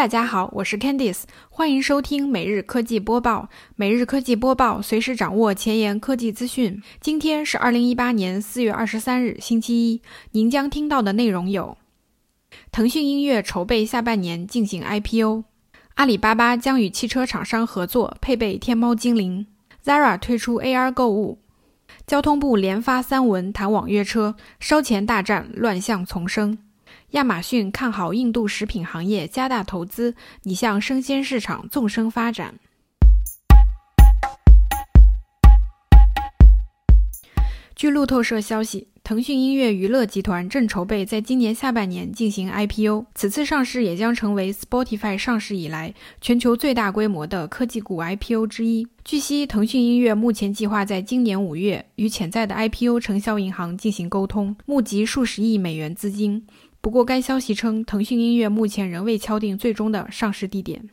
大家好，我是 Candice，欢迎收听每日科技播报。每日科技播报，随时掌握前沿科技资讯。今天是二零一八年四月二十三日，星期一。您将听到的内容有：腾讯音乐筹备下半年进行 IPO；阿里巴巴将与汽车厂商合作配备天猫精灵；Zara 推出 AR 购物；交通部连发三文谈网约车，烧钱大战乱象丛生。亚马逊看好印度食品行业，加大投资，拟向生鲜市场纵深发展。据路透社消息，腾讯音乐娱乐集团正筹备在今年下半年进行 IPO，此次上市也将成为 Spotify 上市以来全球最大规模的科技股 IPO 之一。据悉，腾讯音乐目前计划在今年五月与潜在的 IPO 承销银行进行沟通，募集数十亿美元资金。不过，该消息称，腾讯音乐目前仍未敲定最终的上市地点。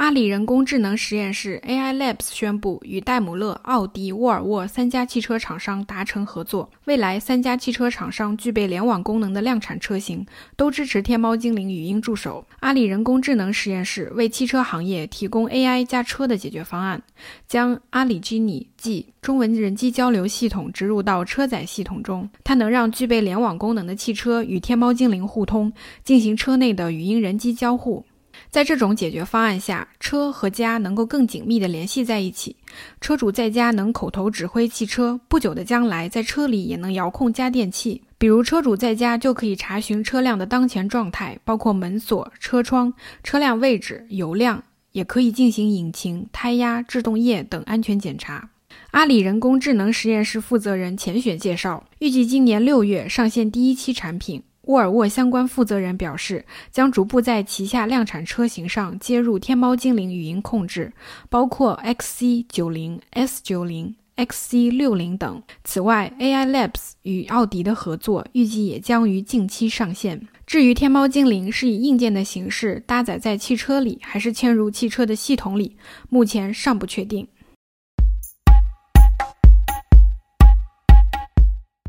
阿里人工智能实验室 AI Labs 宣布与戴姆勒、奥迪、沃尔沃三家汽车厂商达成合作，未来三家汽车厂商具备联网功能的量产车型都支持天猫精灵语音助手。阿里人工智能实验室为汽车行业提供 AI 加车的解决方案，将阿里 Genie 即中文人机交流系统植入到车载系统中，它能让具备联网功能的汽车与天猫精灵互通，进行车内的语音人机交互。在这种解决方案下，车和家能够更紧密地联系在一起。车主在家能口头指挥汽车，不久的将来，在车里也能遥控家电器。比如，车主在家就可以查询车辆的当前状态，包括门锁、车窗、车辆位置、油量，也可以进行引擎、胎压、制动液等安全检查。阿里人工智能实验室负责人钱雪介绍，预计今年六月上线第一期产品。沃尔沃相关负责人表示，将逐步在旗下量产车型上接入天猫精灵语音控制，包括 XC 九零、S 九零、XC 六零等。此外，AI Labs 与奥迪的合作预计也将于近期上线。至于天猫精灵是以硬件的形式搭载在汽车里，还是嵌入汽车的系统里，目前尚不确定。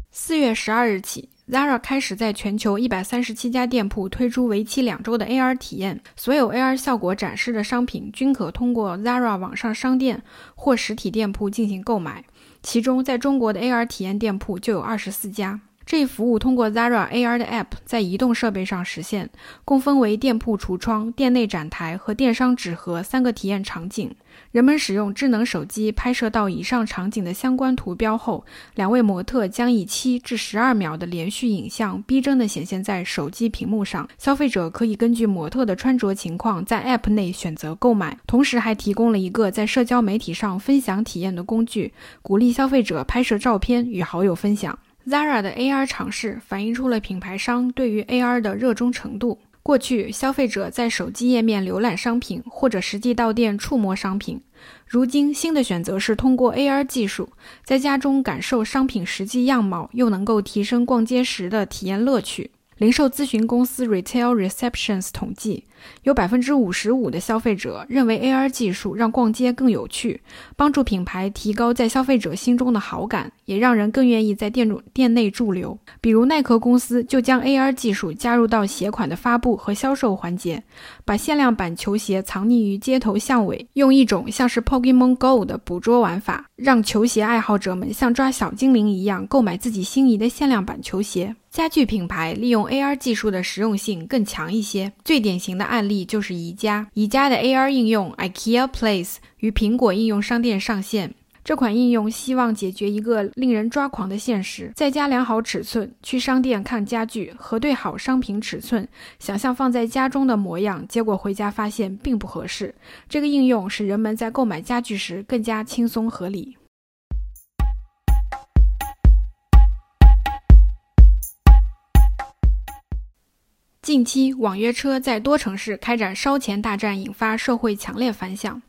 四月十二日起。Zara 开始在全球一百三十七家店铺推出为期两周的 AR 体验，所有 AR 效果展示的商品均可通过 Zara 网上商店或实体店铺进行购买。其中，在中国的 AR 体验店铺就有二十四家。这一服务通过 Zara AR 的 App 在移动设备上实现，共分为店铺橱窗、店内展台和电商纸盒三个体验场景。人们使用智能手机拍摄到以上场景的相关图标后，两位模特将以七至十二秒的连续影像逼真的显现在手机屏幕上。消费者可以根据模特的穿着情况在 App 内选择购买，同时还提供了一个在社交媒体上分享体验的工具，鼓励消费者拍摄照片与好友分享。Zara 的 AR 尝试反映出了品牌商对于 AR 的热衷程度。过去，消费者在手机页面浏览商品，或者实际到店触摸商品。如今，新的选择是通过 AR 技术，在家中感受商品实际样貌，又能够提升逛街时的体验乐趣。零售咨询公司 Retail Receptions 统计，有百分之五十五的消费者认为 AR 技术让逛街更有趣，帮助品牌提高在消费者心中的好感，也让人更愿意在店主店内驻留。比如耐克公司就将 AR 技术加入到鞋款的发布和销售环节，把限量版球鞋藏匿于街头巷尾，用一种像是 Pokemon Go 的捕捉玩法，让球鞋爱好者们像抓小精灵一样购买自己心仪的限量版球鞋。家具品牌利用 AR 技术的实用性更强一些，最典型的案例就是宜家。宜家的 AR 应用 IKEA Place 于苹果应用商店上线。这款应用希望解决一个令人抓狂的现实：在家量好尺寸，去商店看家具，核对好商品尺寸，想象放在家中的模样，结果回家发现并不合适。这个应用使人们在购买家具时更加轻松合理。近期，网约车在多城市开展烧钱大战，引发社会强烈反响。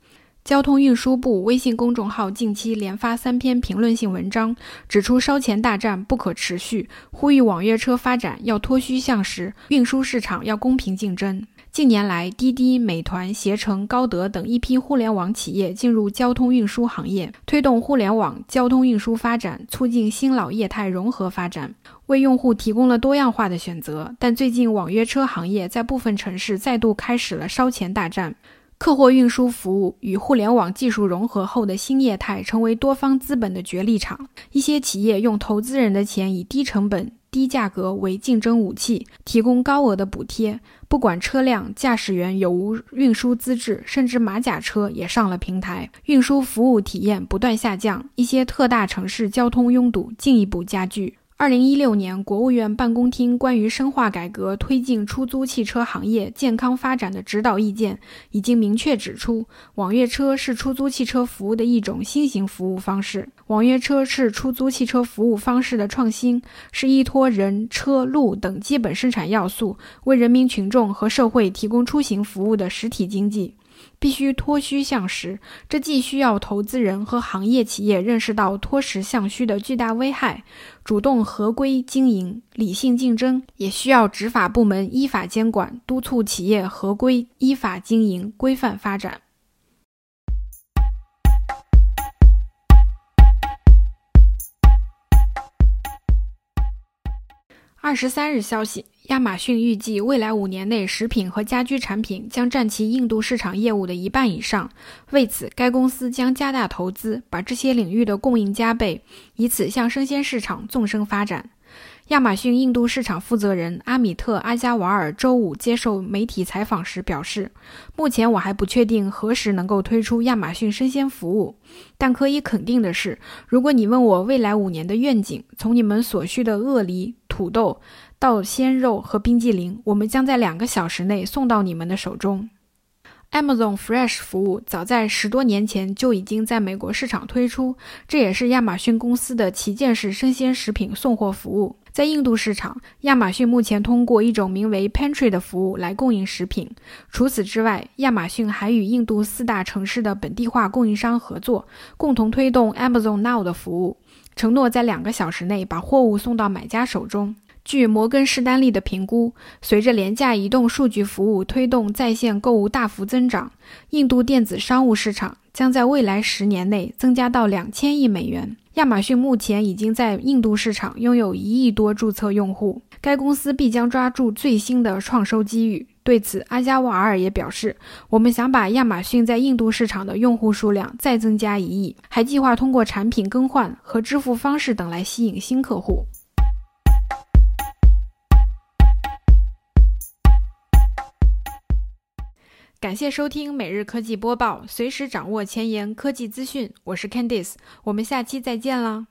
交通运输部微信公众号近期连发三篇评论性文章，指出烧钱大战不可持续，呼吁网约车发展要脱虚向实，运输市场要公平竞争。近年来，滴滴、美团、携程、高德等一批互联网企业进入交通运输行业，推动互联网交通运输发展，促进新老业态融合发展，为用户提供了多样化的选择。但最近，网约车行业在部分城市再度开始了烧钱大战。客货运输服务与互联网技术融合后的新业态，成为多方资本的角力场。一些企业用投资人的钱，以低成本、低价格为竞争武器，提供高额的补贴。不管车辆驾驶员有无运输资质，甚至马甲车也上了平台，运输服务体验不断下降。一些特大城市交通拥堵进一步加剧。二零一六年，国务院办公厅关于深化改革推进出租汽车行业健康发展的指导意见已经明确指出，网约车是出租汽车服务的一种新型服务方式。网约车是出租汽车服务方式的创新，是依托人、车、路等基本生产要素，为人民群众和社会提供出行服务的实体经济。必须脱虚向实，这既需要投资人和行业企业认识到脱实向虚的巨大危害，主动合规经营、理性竞争，也需要执法部门依法监管，督促企业合规依法经营、规范发展。二十三日消息，亚马逊预计未来五年内，食品和家居产品将占其印度市场业务的一半以上。为此，该公司将加大投资，把这些领域的供应加倍，以此向生鲜市场纵深发展。亚马逊印度市场负责人阿米特·阿加瓦尔周五接受媒体采访时表示：“目前我还不确定何时能够推出亚马逊生鲜服务，但可以肯定的是，如果你问我未来五年的愿景，从你们所需的鳄梨、土豆到鲜肉和冰激凌，我们将在两个小时内送到你们的手中。” Amazon Fresh 服务早在十多年前就已经在美国市场推出，这也是亚马逊公司的旗舰式生鲜食品送货服务。在印度市场，亚马逊目前通过一种名为 Pantry 的服务来供应食品。除此之外，亚马逊还与印度四大城市的本地化供应商合作，共同推动 Amazon Now 的服务，承诺在两个小时内把货物送到买家手中。据摩根士丹利的评估，随着廉价移动数据服务推动在线购物大幅增长，印度电子商务市场将在未来十年内增加到两千亿美元。亚马逊目前已经在印度市场拥有一亿多注册用户，该公司必将抓住最新的创收机遇。对此，阿加瓦尔也表示：“我们想把亚马逊在印度市场的用户数量再增加一亿，还计划通过产品更换和支付方式等来吸引新客户。”感谢收听每日科技播报，随时掌握前沿科技资讯。我是 Candice，我们下期再见啦！